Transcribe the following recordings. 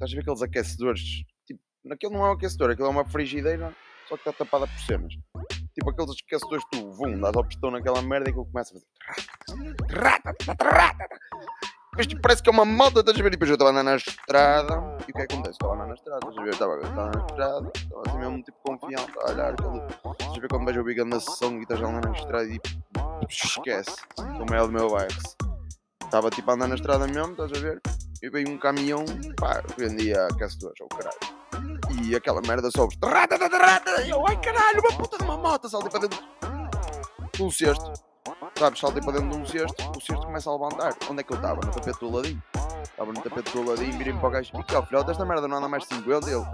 Estás a ver aqueles aquecedores? Tipo, naquele não é um aquecedor, aquilo é uma frigideira, só que está tapada por cenas. Tipo aqueles aquecedores que tu, vum, dás ao pistão naquela merda e aquilo começa a fazer. Mas tipo, parece que é uma moto, estás a ver? E depois eu estava na estrada e o que é que acontece? Estava na estrada, estás a ver? Estava, na estrada, estava assim mesmo tipo confiante, a olhar aquele. Estás a ver quando vejo o Big na sessão e estás a andar na estrada e esquece, como é o do meu bairro. Estava tipo a andar na estrada mesmo, estás a ver? E veio um caminhão, pá, vendia ou oh, caralho. E aquela merda sobe. E eu, ai caralho, uma puta de uma moto, saltei para dentro de um cesto. Sabes, saltei para dentro de um cesto, o cesto começa a levantar. Onde é que eu estava? No tapete do ladinho. Estava no tapete do ladinho, virei para o gajo. E filhote, esta merda não anda mais de 50. Ele,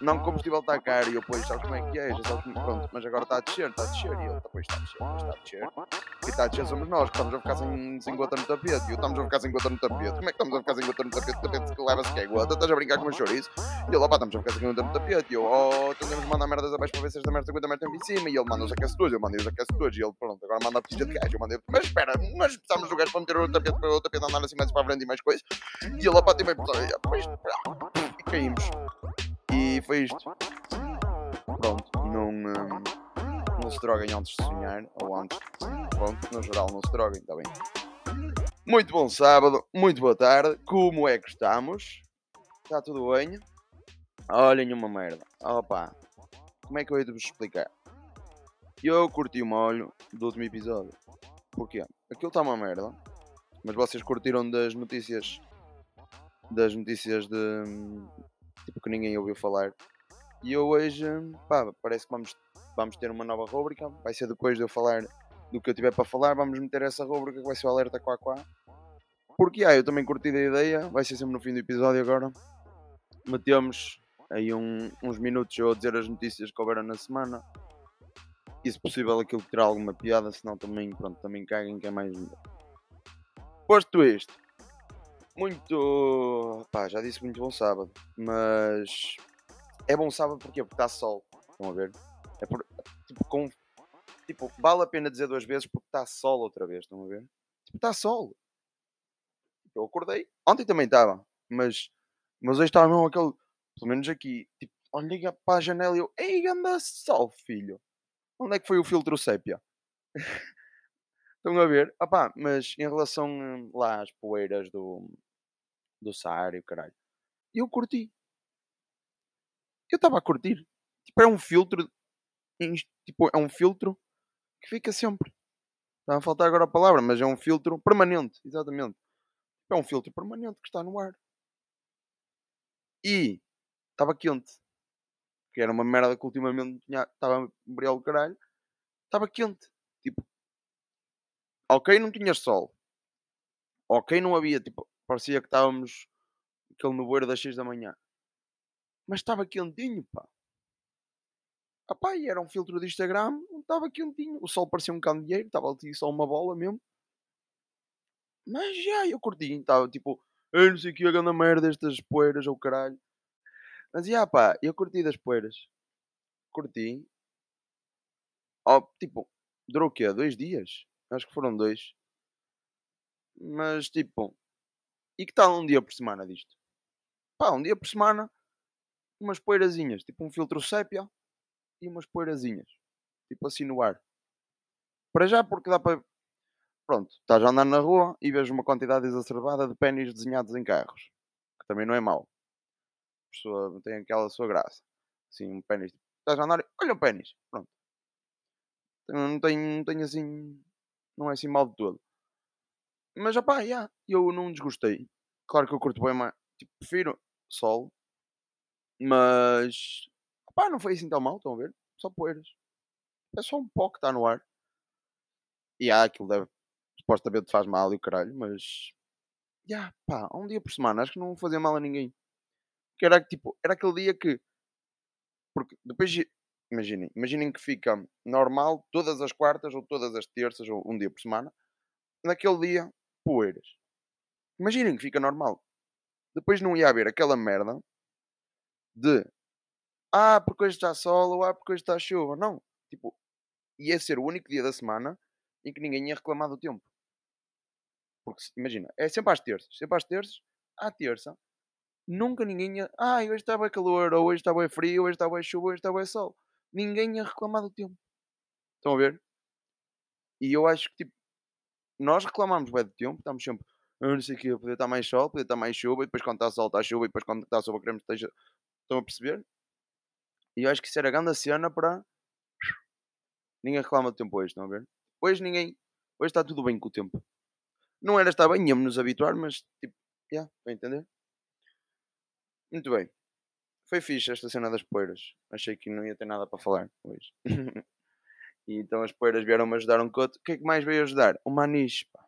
não, combustível está caro. E eu, pois, sabes como é que é? Já sabes. Pronto, mas agora está a descer, está a descer. E ele, pois, está a descer, está a descer. E está a descer somos nós, que estamos a ficar sem, sem gota no tapete. E eu, estamos a ficar sem gota no tapete. Como é que estamos a ficar sem gota no tapete? Tapete que leva-se que é gota? Estás a brincar com o chouriço? E ele, opá, estamos a ficar sem gota no tapete. E eu, oh, tentamos mandar merdas abaixo para ver se esta merda 50 metros em cima. E ele manda os aquecedores, eu mandei os aquecedores. E ele, pronto, agora manda a pizza de gás. Eu mandei, mas espera, mas precisamos do gajo para meter o tapete para o tapete andar assim mais para a frente e mais coisas. E ele, opá, tem bem, e caímos. E foi isto. Pronto, não, um, não se droguem antes de sonhar, ou antes. Pronto, no geral não se droguem, está bem? Muito bom sábado, muito boa tarde. Como é que estamos? Está tudo bem? Olhem uma merda. Opa, como é que eu hei de vos explicar? Eu curti o molho do último episódio. Porquê? Aquilo está uma merda. Mas vocês curtiram das notícias. Das notícias de. Tipo que ninguém ouviu falar. E eu hoje, pá, parece que vamos, vamos ter uma nova rúbrica. Vai ser depois de eu falar do que eu tiver para falar. Vamos meter essa rúbrica que vai ser o alerta quá quá. Porque ah, eu também curti da ideia. Vai ser sempre no fim do episódio agora. Metemos aí um, uns minutos eu a dizer as notícias que houveram na semana. E se possível aquilo que terá alguma piada, senão também, pronto, também caguem que é mais. Posto isto, muito. pá, já disse muito bom sábado, mas é bom sábado? Porque está sol. Estão a ver? É por, tipo, com, tipo, vale a pena dizer duas vezes porque está sol outra vez. Estão a ver? Tipo, está sol. Eu acordei. Ontem também estava. Mas, mas hoje estava mesmo aquele. Pelo menos aqui. Tipo, olha para a janela e eu. Ei, anda sol, filho. Onde é que foi o filtro sépia? Estão a ver? Opá, mas em relação hum, lá às poeiras do, do Saara e o caralho, eu curti eu estava a curtir. Tipo, é um filtro. Tipo, é um filtro que fica sempre. Está a faltar agora a palavra, mas é um filtro permanente, exatamente. É um filtro permanente que está no ar. E estava quente. Que era uma merda que ultimamente estava a briar o caralho. Estava quente. Tipo, ok, não tinha sol. Ok, não havia. Tipo, parecia que estávamos aquele nevoeiro das 6 da manhã. Mas estava quentinho, pá. Ah pá, e era um filtro de Instagram, estava quentinho. O sol parecia um candeeiro, estava ali só uma bola mesmo. Mas já, eu curti, estava tipo, eu não sei que, a grande merda destas poeiras ou caralho. Mas já, pá, eu curti das poeiras. Curti. Oh, tipo, durou o quê? Dois dias? Acho que foram dois. Mas tipo, e que tal um dia por semana disto? Pá, um dia por semana umas poeirazinhas, tipo um filtro sépia e umas poeirazinhas, tipo assim no ar. Para já, porque dá para. Pronto, estás a andar na rua e vês uma quantidade exacerbada de pênis desenhados em carros, que também não é mau. A pessoa tem aquela sua graça. Assim, um pênis. Estás a andar e. Olha o pênis! Pronto. Não tem, não tem assim. Não é assim mal de todo. Mas, opá, yeah, eu não desgostei. Claro que eu curto bem mais. Tipo, prefiro sol mas pá, não foi assim tão mal, estão a ver? Só poeiras. É só um pó que está no ar. E há aquilo deve supostamente faz mal e o caralho, mas já, pá, um dia por semana, acho que não fazia mal a ninguém. Era tipo, era aquele dia que porque depois imaginem, imaginem que fica normal todas as quartas ou todas as terças ou um dia por semana, naquele dia, poeiras. Imaginem que fica normal. Depois não ia haver aquela merda de ah, porque hoje está sol ou ah, porque hoje está chuva. Não. Tipo, ia ser o único dia da semana em que ninguém ia reclamar do tempo. Porque, imagina, é sempre às terças. Sempre às terças, à terça, nunca ninguém ia. Ah, hoje está bem calor, ou hoje está bem frio, hoje está bem chuva, hoje está bem sol. Ninguém ia reclamar do tempo. Estão a ver? E eu acho que tipo, nós reclamamos bem do tempo, estamos sempre, ah, não sei o que, podia estar mais sol, podia estar mais chuva, e depois quando está sol está chuva, e depois quando está sol queremos que esteja. Estão a perceber? E eu acho que isso era a grande cena para. Ninguém reclama do tempo hoje, estão a ver? Hoje ninguém. Hoje está tudo bem com o tempo. Não era estar bem, íamos nos habituar, mas tipo, já, yeah, entender? Muito bem. Foi fixe esta cena das poeiras. Achei que não ia ter nada para falar hoje. e então as poeiras vieram-me ajudar um coto. O que é que mais veio ajudar? O manis, pá.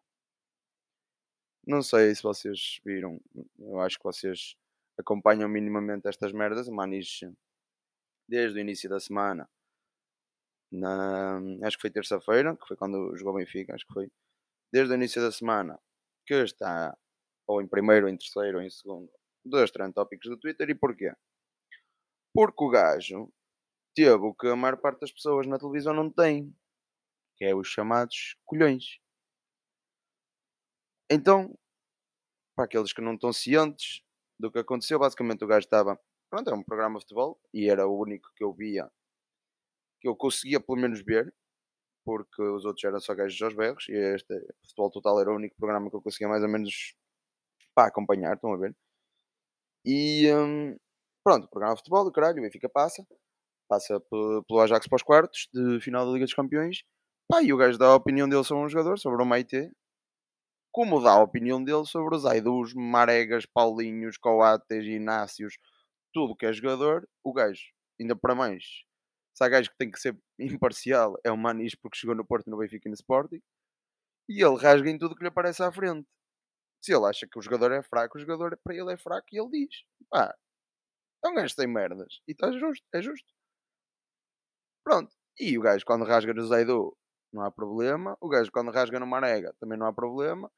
Não sei se vocês viram. Eu acho que vocês acompanham minimamente estas merdas. O manis, desde o início da semana, na, acho que foi terça-feira, que foi quando jogou Benfica, acho que foi. Desde o início da semana, que está ou em primeiro, ou em terceiro, ou em segundo, dos trend tópicos do Twitter. E porquê? Porque o gajo teve o que a maior parte das pessoas na televisão não tem, que é os chamados colhões. Então, para aqueles que não estão cientes do que aconteceu, basicamente o gajo estava. Pronto, é um programa de futebol e era o único que eu via, que eu conseguia pelo menos ver, porque os outros eram só gajos aos berros e este Futebol Total era o único programa que eu conseguia mais ou menos para acompanhar, estão a ver? E hum, pronto, programa de futebol, do caralho, o Benfica passa, passa pelo Ajax para os quartos de final da Liga dos Campeões. Pá, e o gajo dá a opinião dele sobre um jogador, sobre o Maite, como dá a opinião dele sobre os Aidus, Maregas, Paulinhos, Coates, Inácios, tudo que é jogador, o gajo, ainda para mais, se há gajo que tem que ser imparcial, é o Manis porque chegou no Porto, no Benfica e no Sporting, e ele rasga em tudo que lhe aparece à frente. Se ele acha que o jogador é fraco, o jogador para ele é fraco e ele diz: pá, então gajo tem merdas. E está justo, é justo. Pronto. E o gajo quando rasga no Zaidu não há problema. O gajo quando rasga no Marega também não há problema.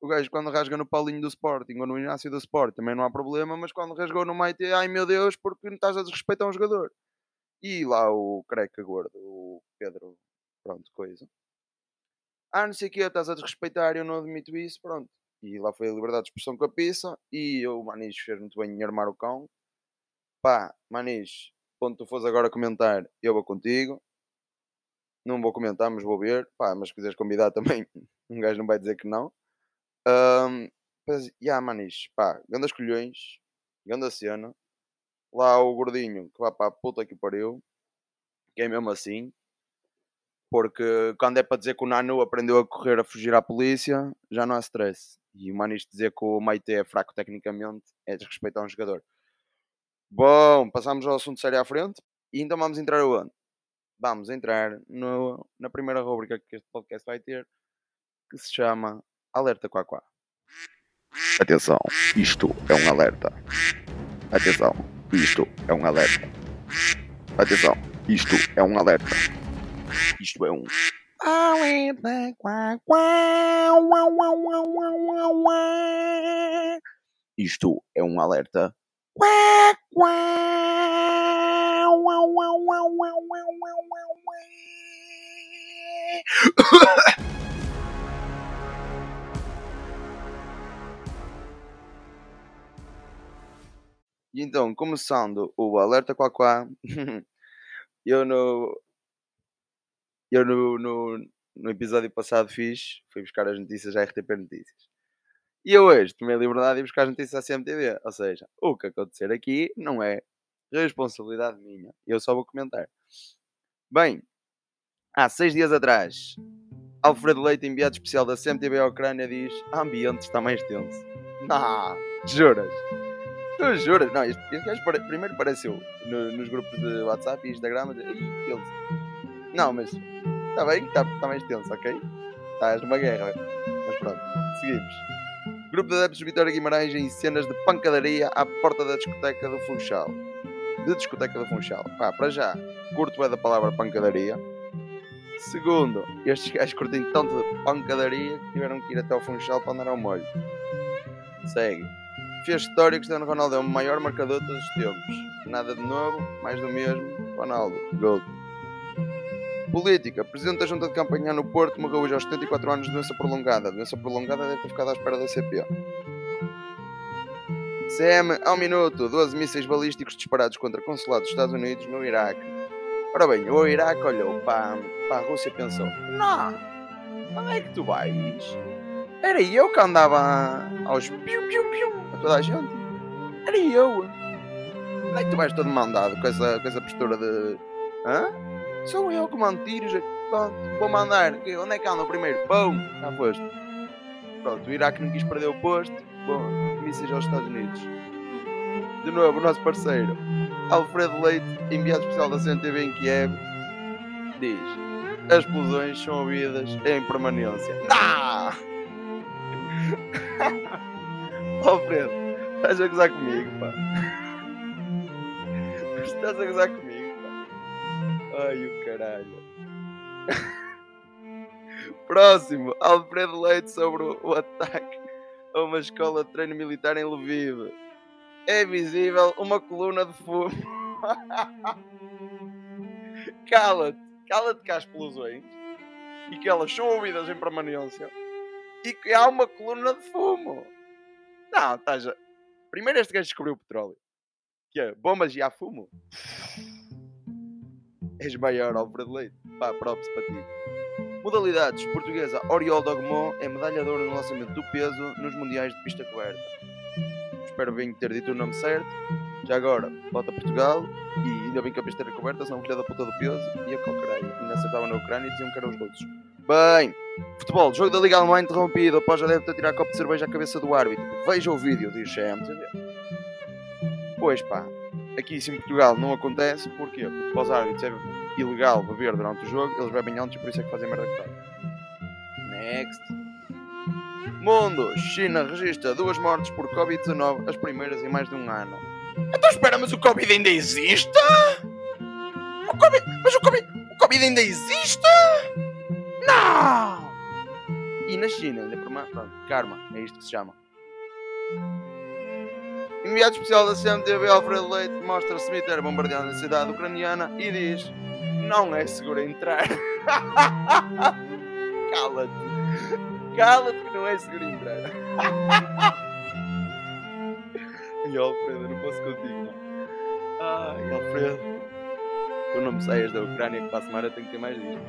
O gajo quando rasga no Paulinho do Sporting ou no Inácio do Sport também não há problema. Mas quando rasgou no Maite, ai meu Deus, porque não estás a desrespeitar um jogador. E lá o creca gordo, o Pedro, pronto, coisa. Ah, não sei o que, estás a desrespeitar, eu não admito isso, pronto. E lá foi a liberdade de expressão com a pizza. E o Manis fez muito bem em armar o cão. Pá, Manis, quando tu fores agora comentar, eu vou contigo. Não vou comentar, mas vou ver. Pá, mas se quiseres convidar também, um gajo não vai dizer que não. Um, já, yeah, Manis, pá, grandes colhões, grande cena. Lá o gordinho que vai para a puta que pariu, que é mesmo assim. Porque quando é para dizer que o Nanu aprendeu a correr a fugir à polícia, já não há stress. E o Manis dizer que o Maite é fraco tecnicamente é desrespeitar um jogador. Bom, passamos ao assunto sério à frente e então vamos entrar onde? Vamos entrar no, na primeira rubrica que este podcast vai ter, que se chama Alerta Quá Quá. Atenção, isto é um alerta. Atenção, isto é um alerta. Atenção, isto é um alerta. Isto é um alerta quá quá. Isto é um alerta e então, começando o alerta quá quá, eu no eu no, no, no episódio passado fiz, fui buscar as notícias à RTP Notícias. E eu hoje tomei a liberdade de buscar as notícias à CMTV. Ou seja, o que acontecer aqui não é responsabilidade minha. Eu só vou comentar. Bem, há seis dias atrás, Alfredo Leite, enviado especial da CMTV à Ucrânia, diz: a ambiente está mais tenso. Não, juras? Tu juras? Não, este, este gajo primeiro apareceu no, nos grupos de WhatsApp e Instagram. Ele... Não, mas está bem, está, está mais tenso, ok? Estás numa guerra. Mas pronto, seguimos. Grupo de adeptos de Vitória Guimarães em cenas de pancadaria à porta da discoteca do Funchal. De discoteca do Funchal. Pá, para já, curto é da palavra pancadaria. Segundo, estes gajos curtem tanto de pancadaria que tiveram que ir até ao Funchal para andar ao molho. Segue. Fez história Cristiano Ronaldo é o maior marcador de todos os tempos. Nada de novo, mais do mesmo. Ronaldo, GOAT. Política. Presidente da Junta de Campanha no Porto morreu hoje aos 74 anos de doença prolongada. A doença prolongada deve ter ficado à espera da CP. CM, ao minuto, 12 mísseis balísticos disparados contra consulados dos Estados Unidos no Iraque. Ora bem, o Iraque olhou para, para a Rússia e pensou: Não, onde é que tu vais? Era eu que andava aos piu-piu-piu a toda a gente. Era eu. Onde é que tu vais todo mandado com essa, com essa postura de. Hã? Sou eu que mando tiros. Vou mandar. Onde é que anda o primeiro? Pum! Já foste. Pronto, o Iraque não quis perder o posto. Bom, mísseis aos Estados Unidos. De novo, o nosso parceiro, Alfredo Leite, enviado especial da CNTV em Kiev, diz: As explosões são ouvidas em permanência. Ah! Alfredo, estás a gozar comigo, pá. Estás a gozar comigo. Ai, o caralho. Próximo, Alfredo Leite sobre o ataque a uma escola de treino militar em Lviv. É visível uma coluna de fumo. cala-te, cala-te que há explosões e que elas são ouvidas em permanência e que há uma coluna de fumo. Não, estás a... Primeiro este gajo descobriu o petróleo. Que é bombas e há fumo. És maior, Alfredo Leite. Pá, props para ti. Modalidades: Portuguesa Oriol Dogmon é medalha de ouro no lançamento do peso nos Mundiais de Pista Coberta. Espero bem ter dito o nome certo. Já agora, volta a Portugal e ainda bem que a pista era coberta, senão filha da puta do peso e a cocaralho. Ainda acertava na Ucrânia e diziam que eram os russos. Bem, futebol, jogo da Liga Alemã interrompido após deve ter tirado copo de cerveja à cabeça do árbitro. Veja o vídeo, diz CMTV. Pois pá, aqui isso em Portugal não acontece, porquê? Porque para os árbitros é ilegal beber durante o jogo, eles bebem antes por isso é que fazem merda que fazem. Next. Mundo, China registra duas mortes por Covid-19, as primeiras em mais de um ano. Então espera, mas o Covid ainda existe? O COVID, mas o Covid, o Covid ainda existe? Não! E na China, ainda por pronto, karma, é isto que se chama. Enviado especial da CMTV Alfredo Leite mostra cemitério bombardeando a cidade ucraniana e diz não é seguro entrar. Cala-te. Cala-te que não é seguro entrar. Ai, Alfredo, não posso contigo, não. Ai, Alfredo. Tu não me saias da Ucrânia que para a semana tenho que ter mais disto.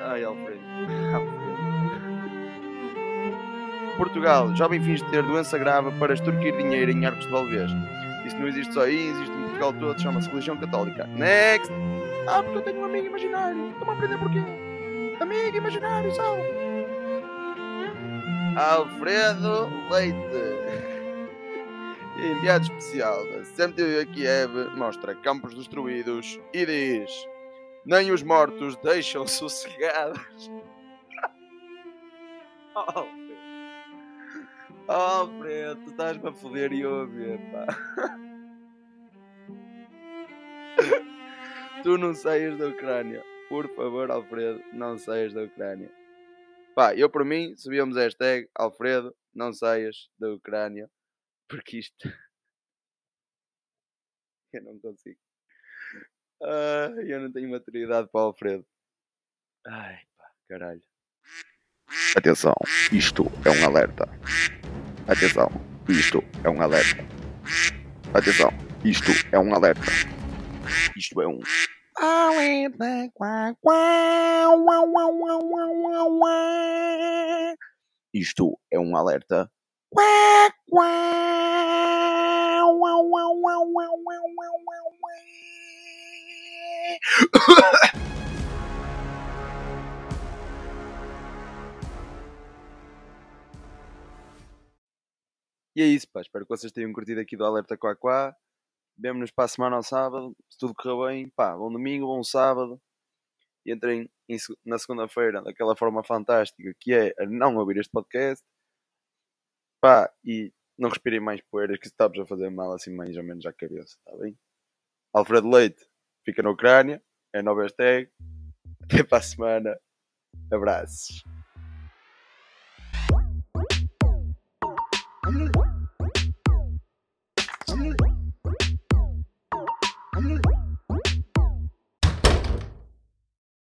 Ai, Alfredo. Alfredo. Portugal. Jovem finge ter doença grave para extorquir dinheiro em arcos de Valvez. Isso não existe só aí, existe em Portugal todo, chama-se religião católica. Next! Ah, porque eu tenho um amigo imaginário. Estão a aprender porquê? Amigo imaginário, sal. Alfredo Leite. Enviado especial da CMTV Kiev mostra campos destruídos e diz: Nem os mortos deixam sossegados. oh. Oh, tu estás-me a foder e ouvir, pá. tu não saias da Ucrânia. Por favor, Alfredo, não saias da Ucrânia. Pá, eu por mim, subíamos a hashtag Alfredo, não saias da Ucrânia. Porque isto. eu não consigo. Ah, eu não tenho maturidade para Alfredo. Ai, pá, caralho. Atenção, isto é um alerta. Atenção, isto é um alerta. Atenção, isto é um alerta. Isto é um alerta. Isto é um alerta. E é isso, pá. Espero que vocês tenham curtido aqui do Alerta Quá Quá. Vemo-nos para a semana ao sábado. Se tudo correr bem, pá, bom domingo, bom sábado. E entrem em, na segunda-feira daquela forma fantástica que é a não ouvir este podcast. Pá, e não respirem mais poeiras que estamos a fazer mal assim mais ou menos à cabeça, está bem? Alfredo Leite fica na Ucrânia, é nova hashtag. Até para a semana. Abraços.